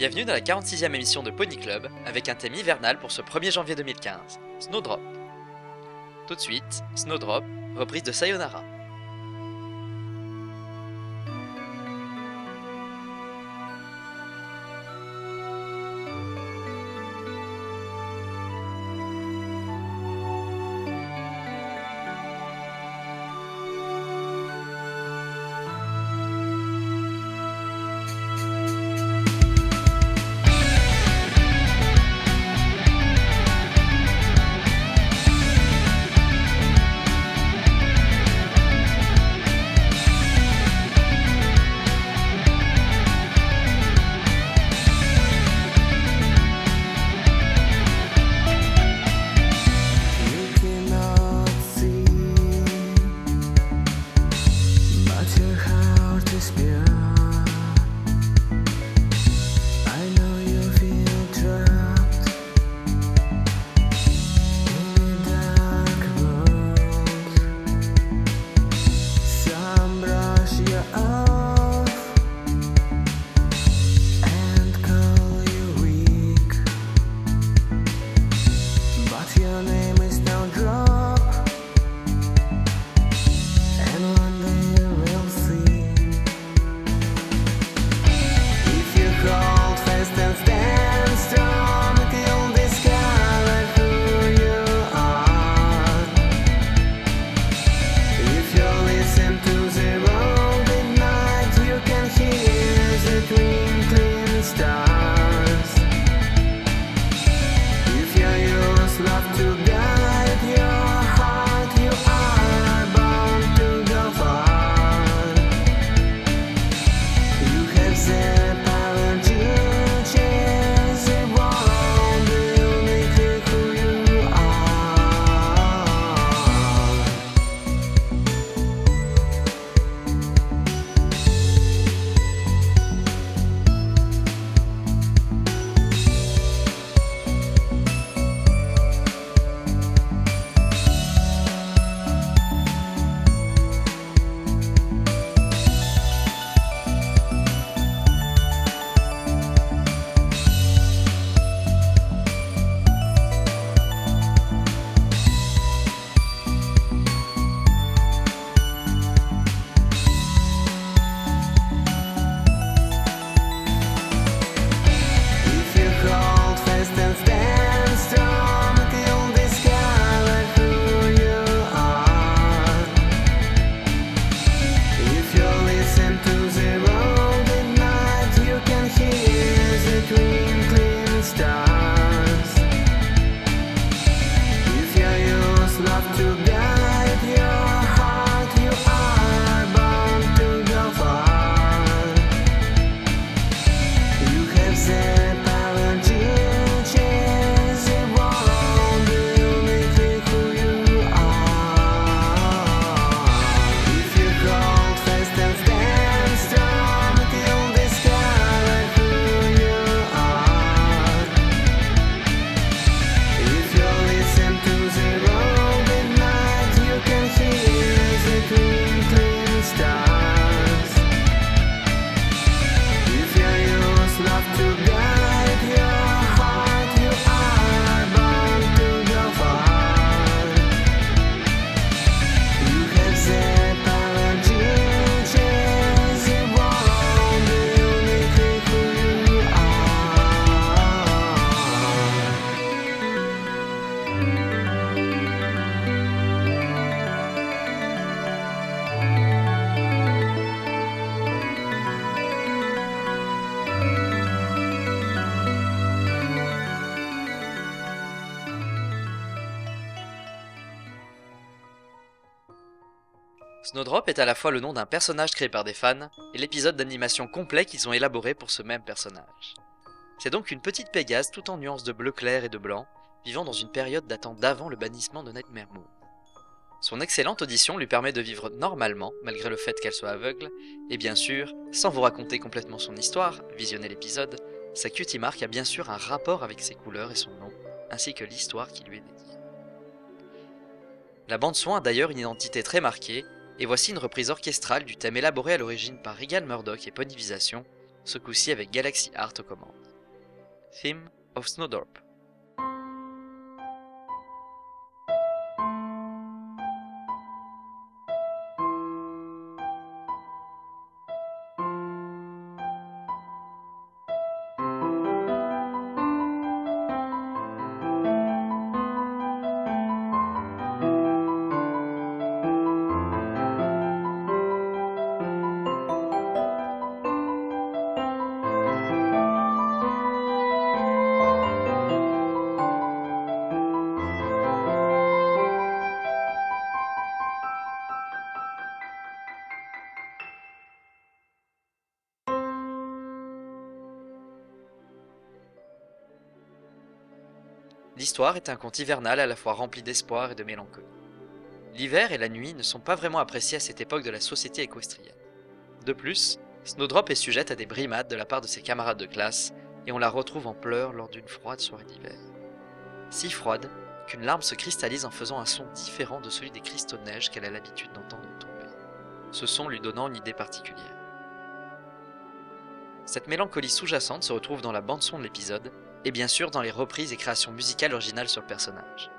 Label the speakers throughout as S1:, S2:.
S1: Bienvenue dans la 46e émission de Pony Club avec un thème hivernal pour ce 1er janvier 2015, Snowdrop. Tout de suite, Snowdrop, reprise de Sayonara. Snowdrop est à la fois le nom d'un personnage créé par des fans et l'épisode d'animation complet qu'ils ont élaboré pour ce même personnage. C'est donc une petite Pégase tout en nuances de bleu clair et de blanc, vivant dans une période datant d'avant le bannissement de Nightmare Moon. Son excellente audition lui permet de vivre normalement, malgré le fait qu'elle soit aveugle, et bien sûr, sans vous raconter complètement son histoire, visionnez l'épisode, sa cutie mark a bien sûr un rapport avec ses couleurs et son nom, ainsi que l'histoire qui lui est dédiée. La bande-son a d'ailleurs une identité très marquée, et voici une reprise orchestrale du thème élaboré à l'origine par Regan Murdoch et Ponyvisation, ce coup-ci avec Galaxy Art aux commandes.
S2: Theme of Snowdrop. L'histoire est un conte hivernal à la fois rempli d'espoir et de mélancolie. L'hiver et la nuit ne sont pas vraiment appréciés à cette époque de la société équestrienne. De plus, Snowdrop est sujette à des brimades de la part de ses camarades de classe et on la retrouve en pleurs lors d'une froide soirée d'hiver. Si froide qu'une larme se cristallise en faisant un son différent de celui des cristaux de neige qu'elle a l'habitude d'entendre tomber, ce son lui donnant une idée particulière. Cette mélancolie sous-jacente se retrouve dans la bande-son de l'épisode et bien sûr dans les reprises et créations musicales originales sur le personnage,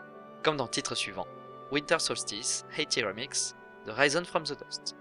S2: comme dans le titre suivant, Winter Solstice, Haiti Remix, de Risen from the Dust.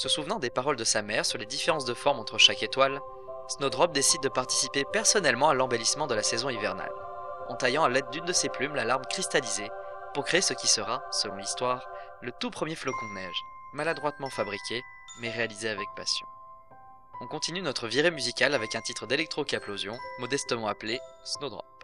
S3: Se souvenant des paroles de sa mère sur les différences de forme entre chaque étoile, Snowdrop décide de participer personnellement à l'embellissement de la saison hivernale, en taillant à l'aide d'une de ses plumes la larme cristallisée pour créer ce qui sera, selon l'histoire, le tout premier flocon de neige, maladroitement fabriqué, mais réalisé avec passion. On continue notre virée musicale avec un titre d'électro-caplosion, modestement appelé Snowdrop.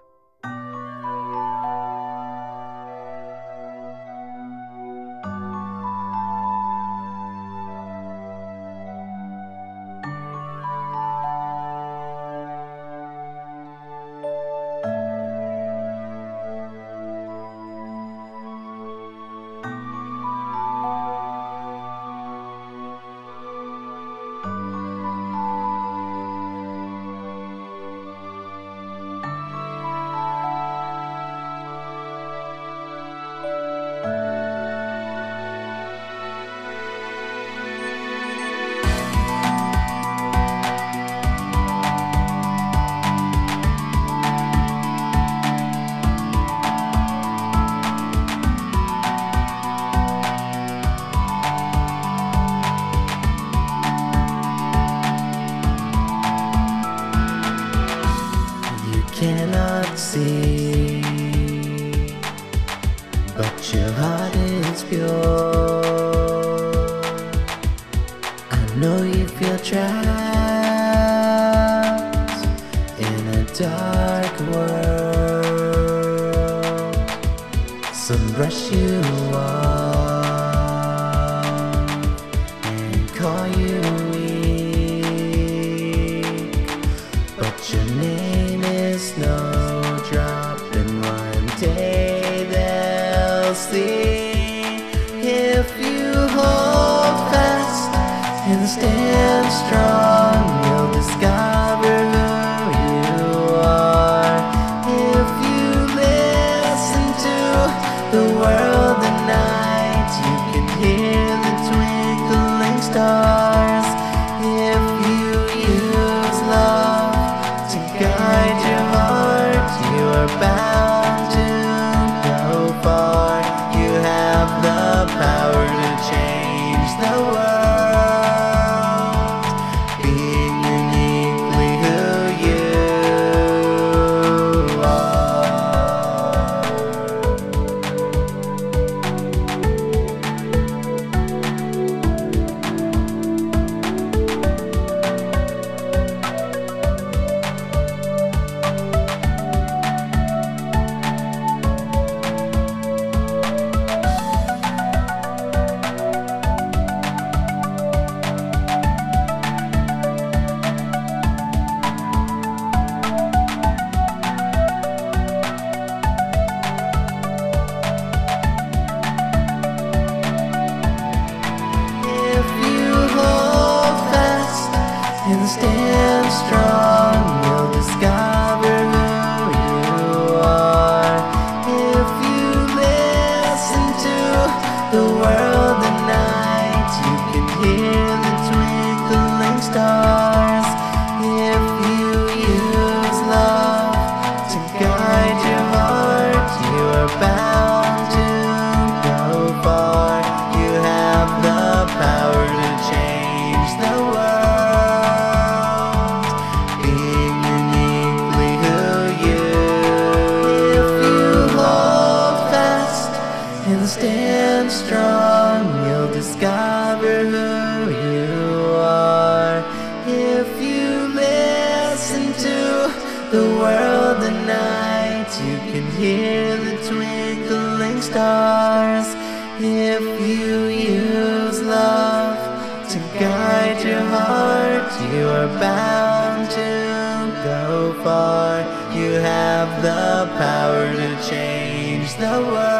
S2: bound to go far. You have the power to change the world.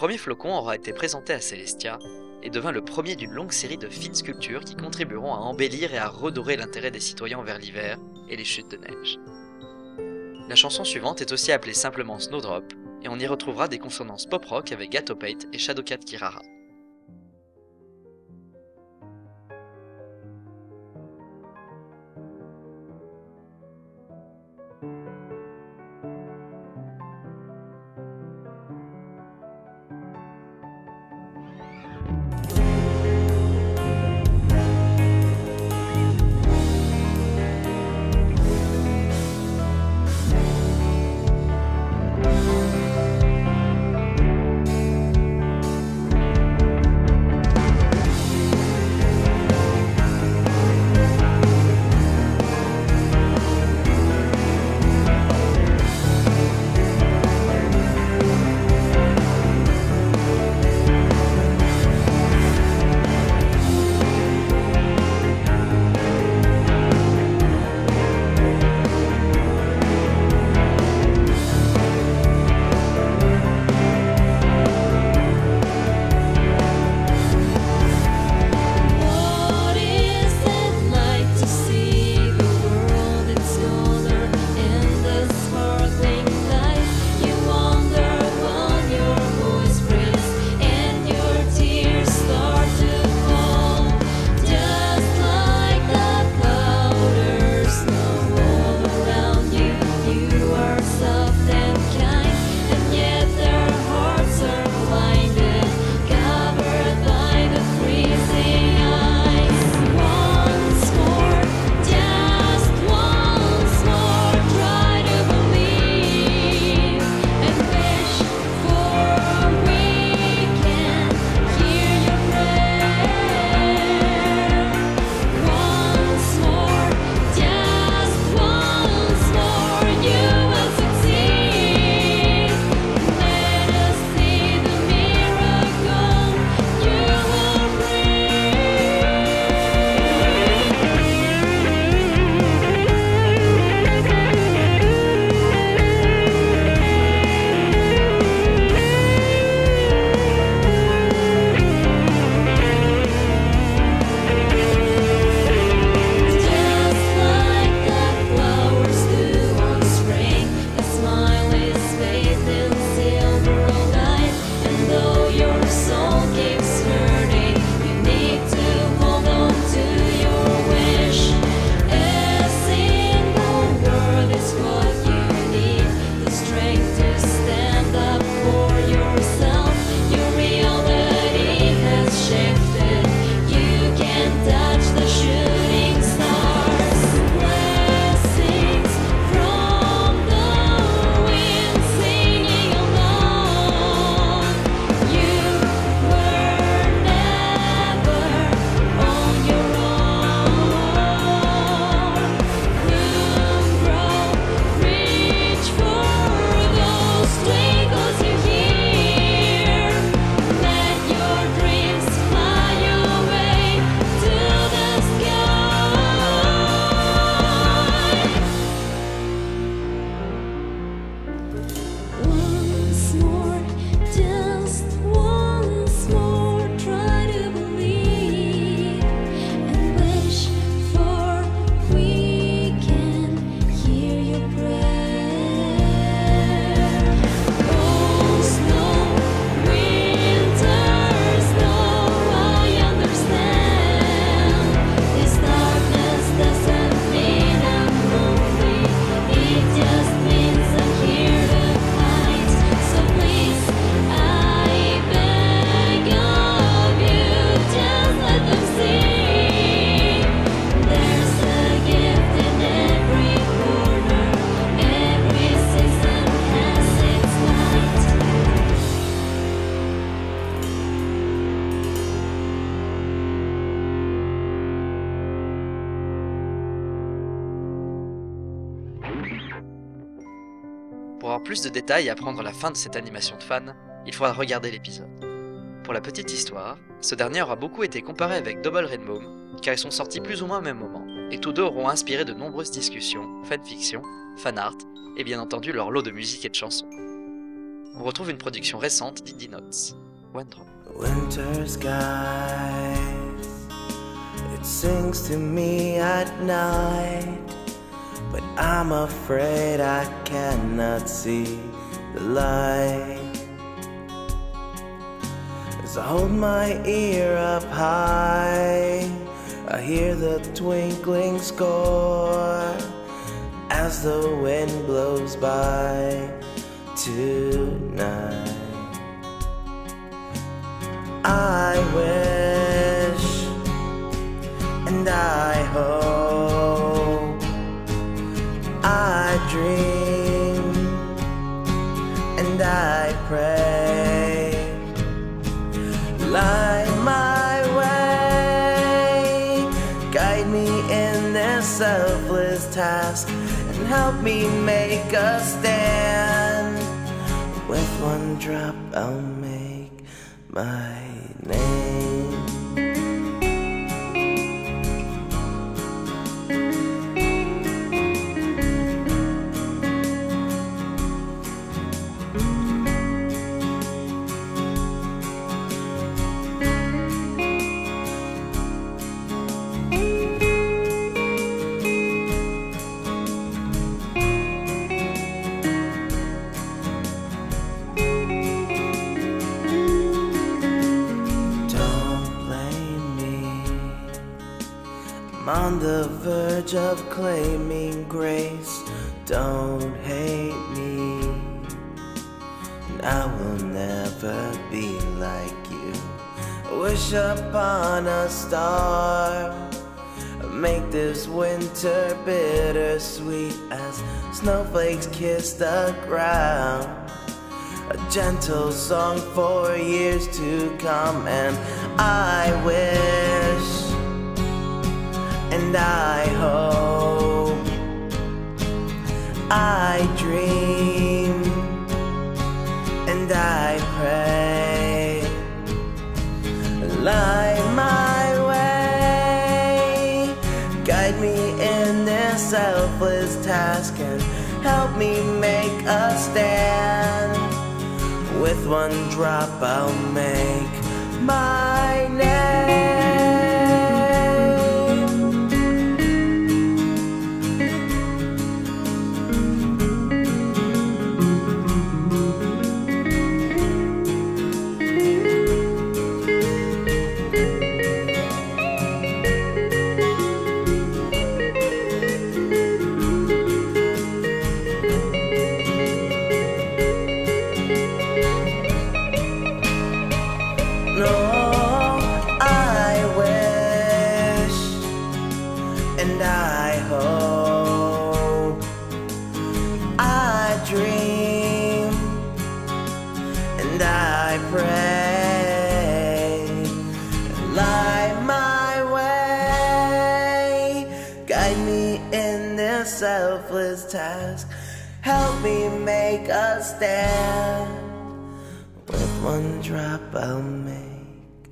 S4: Premier flocon aura été présenté à Celestia et devint le premier d'une longue série de fines sculptures qui contribueront à embellir et à redorer l'intérêt des citoyens envers l'hiver et les chutes de neige. La chanson suivante est aussi appelée simplement Snowdrop, et on y retrouvera des consonances pop-rock avec Gatopate et Shadowcat Kirara. Pour avoir plus de détails et apprendre la fin de cette animation de fan, il faudra regarder l'épisode. Pour la petite histoire, ce dernier aura beaucoup été comparé avec Double Rainbow, car ils sont sortis plus ou moins au même moment, et tous deux auront inspiré de nombreuses discussions, fanfiction, fanart, et bien entendu leur lot de musique et de chansons. on retrouve une production récente d'Indie Notes, One
S1: but I'm afraid I cannot see the light. As I hold my ear up high, I hear the twinkling score as the wind blows by tonight. I wish and I hope I dream and I pray light my way guide me in this selfless task and help me make a stand with one drop I'll make my name. The verge of claiming grace. Don't hate me. And I will never be like you. Wish upon a star. Make this winter bittersweet as snowflakes kiss the ground a gentle song for years to come and I wish and I hope I dream and I pray. Light my way. Guide me in this selfless task and help me make a stand. With one drop I'll make my name. Me make a stand with one drop I'll make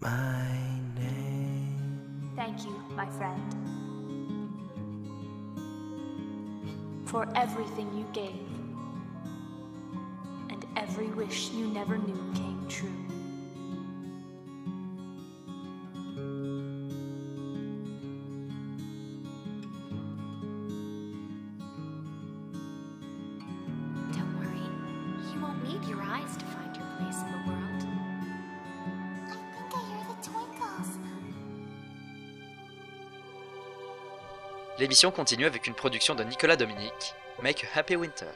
S1: my name.
S5: Thank you, my friend, for everything you gave and every wish you never knew
S6: need your eyes to find your place in the world.
S2: I think I hear the twinkles.
S4: L'émission continue avec une production de Nicolas Dominique, Make a Happy Winter.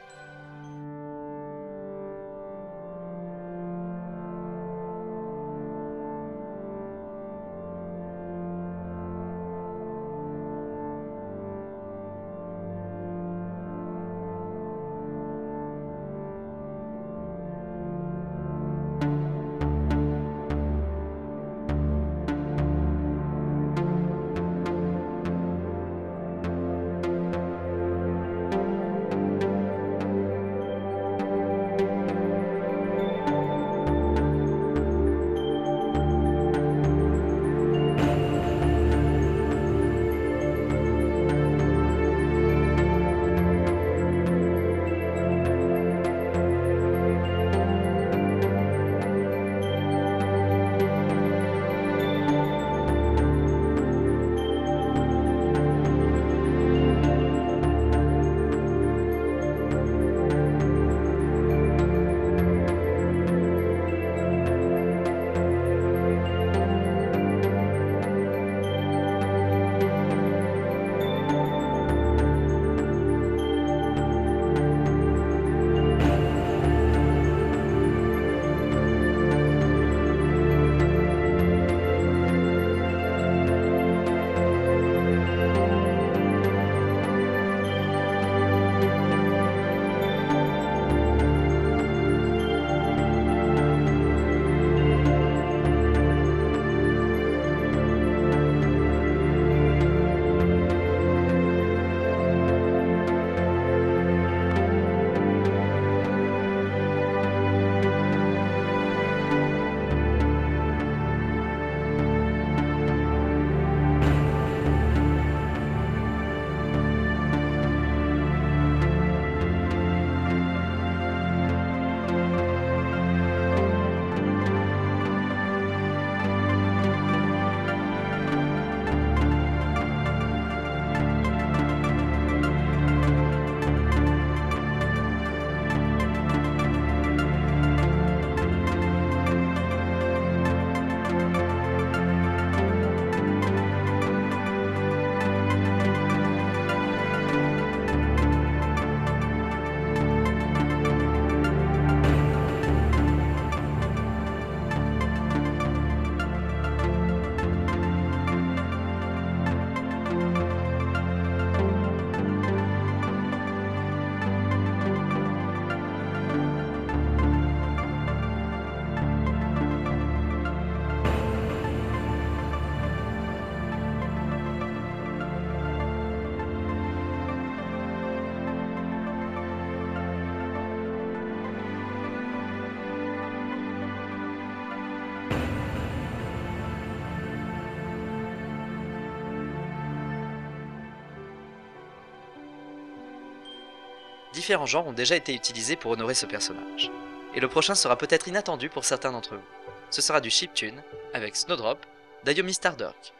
S2: Différents genres ont déjà été utilisés pour honorer ce personnage. Et le prochain sera peut-être inattendu pour certains d'entre vous. Ce sera du chiptune avec Snowdrop d'Ayomi Stardark.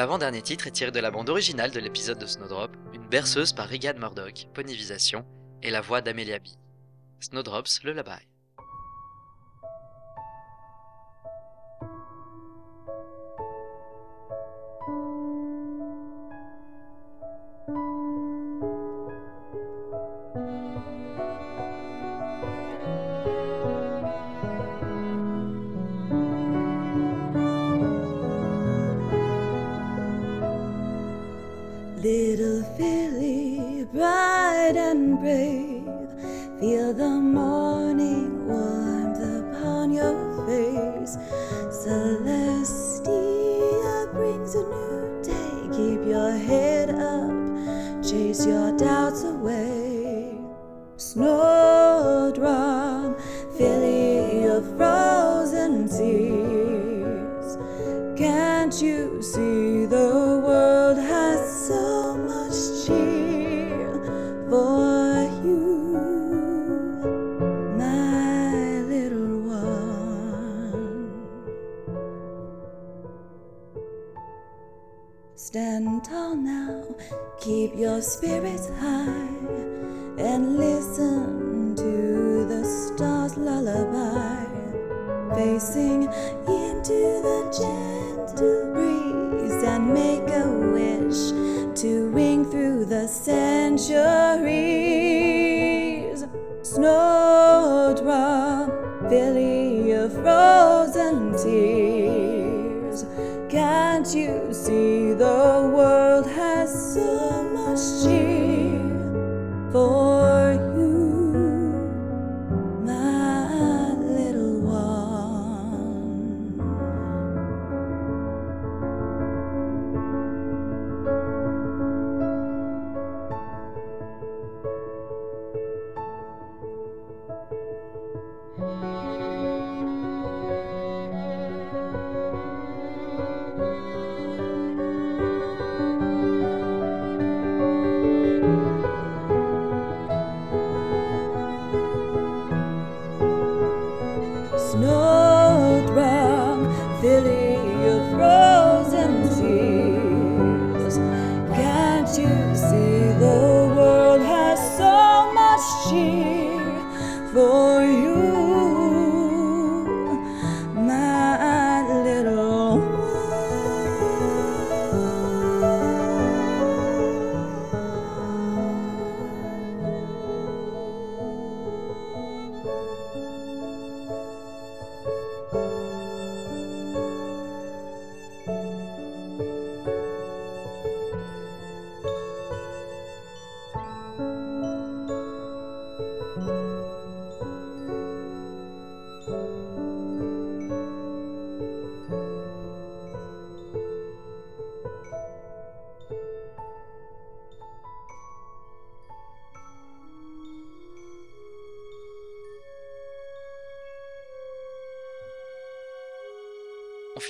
S2: L'avant-dernier titre est tiré de la bande originale de l'épisode de Snowdrop, une berceuse par Regan Murdoch, Ponyvisation, et la voix d'Amelia B. Snowdrops Lullaby.
S7: Little make a wish to ring through the centuries. Snowdrop, filly of frozen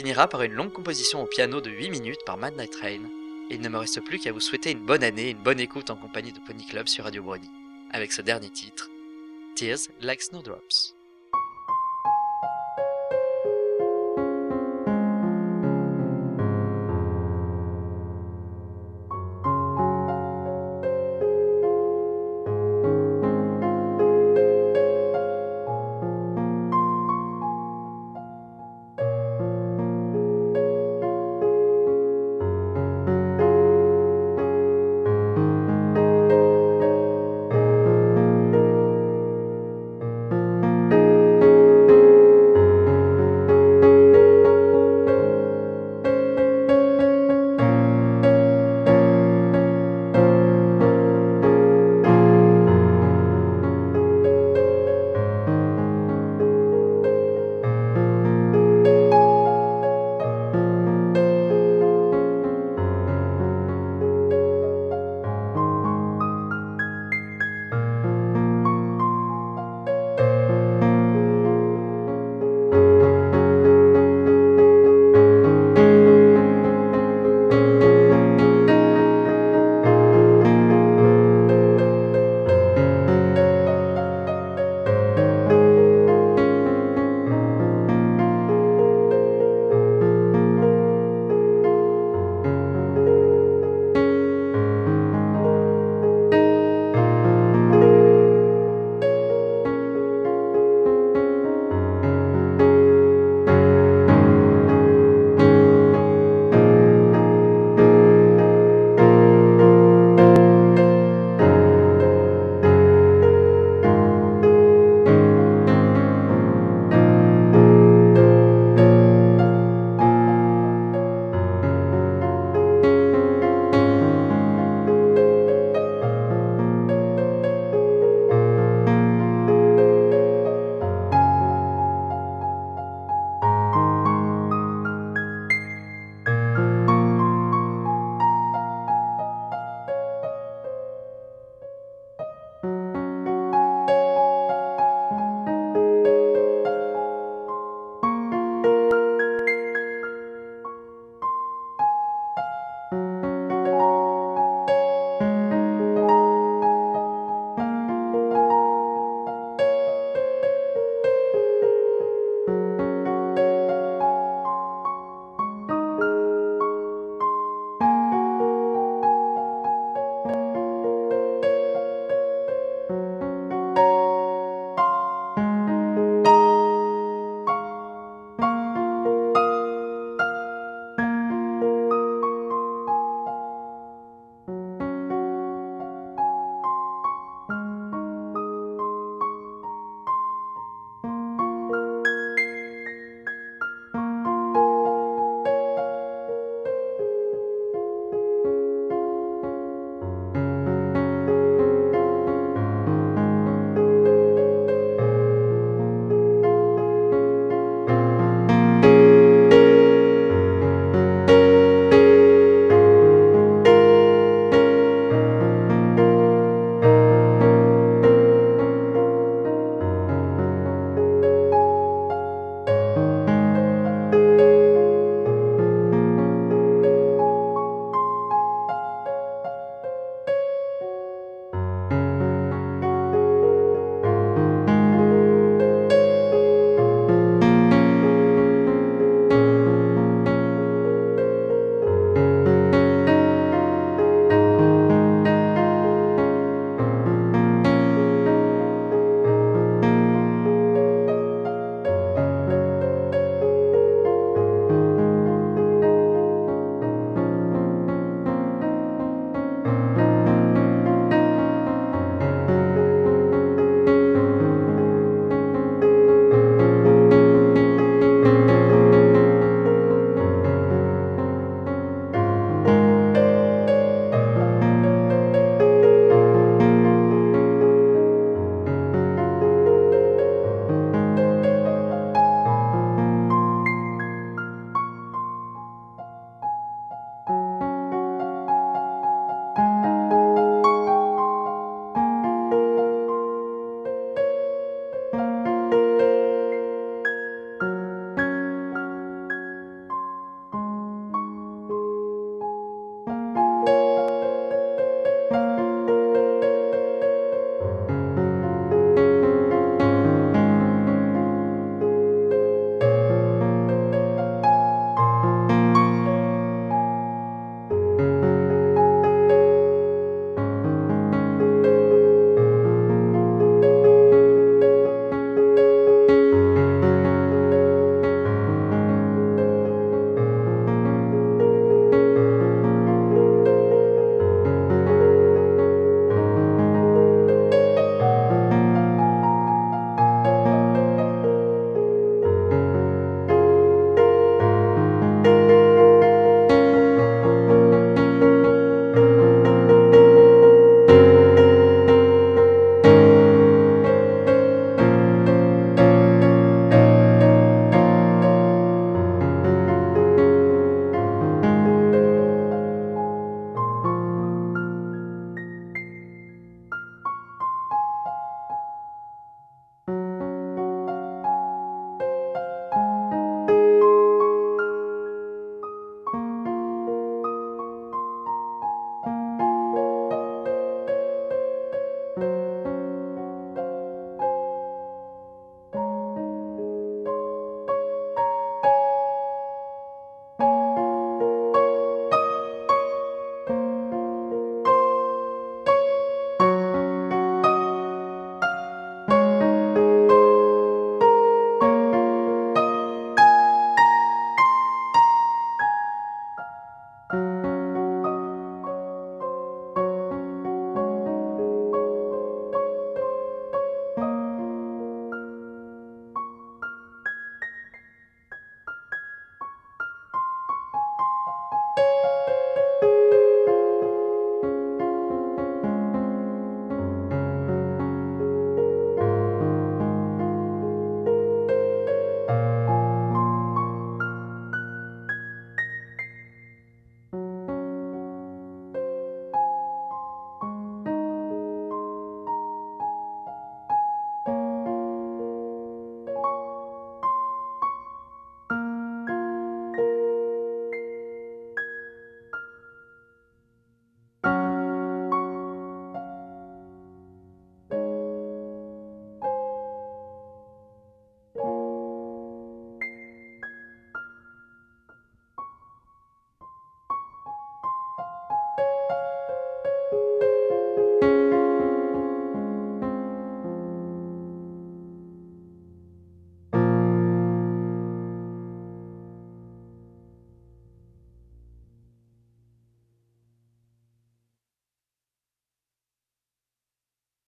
S2: finira par une longue composition au piano de 8 minutes par Midnight Train, et il ne me reste plus qu'à vous souhaiter une bonne année et une bonne écoute en compagnie de Pony Club sur Radio Brony, avec ce dernier titre, Tears Like Snowdrops.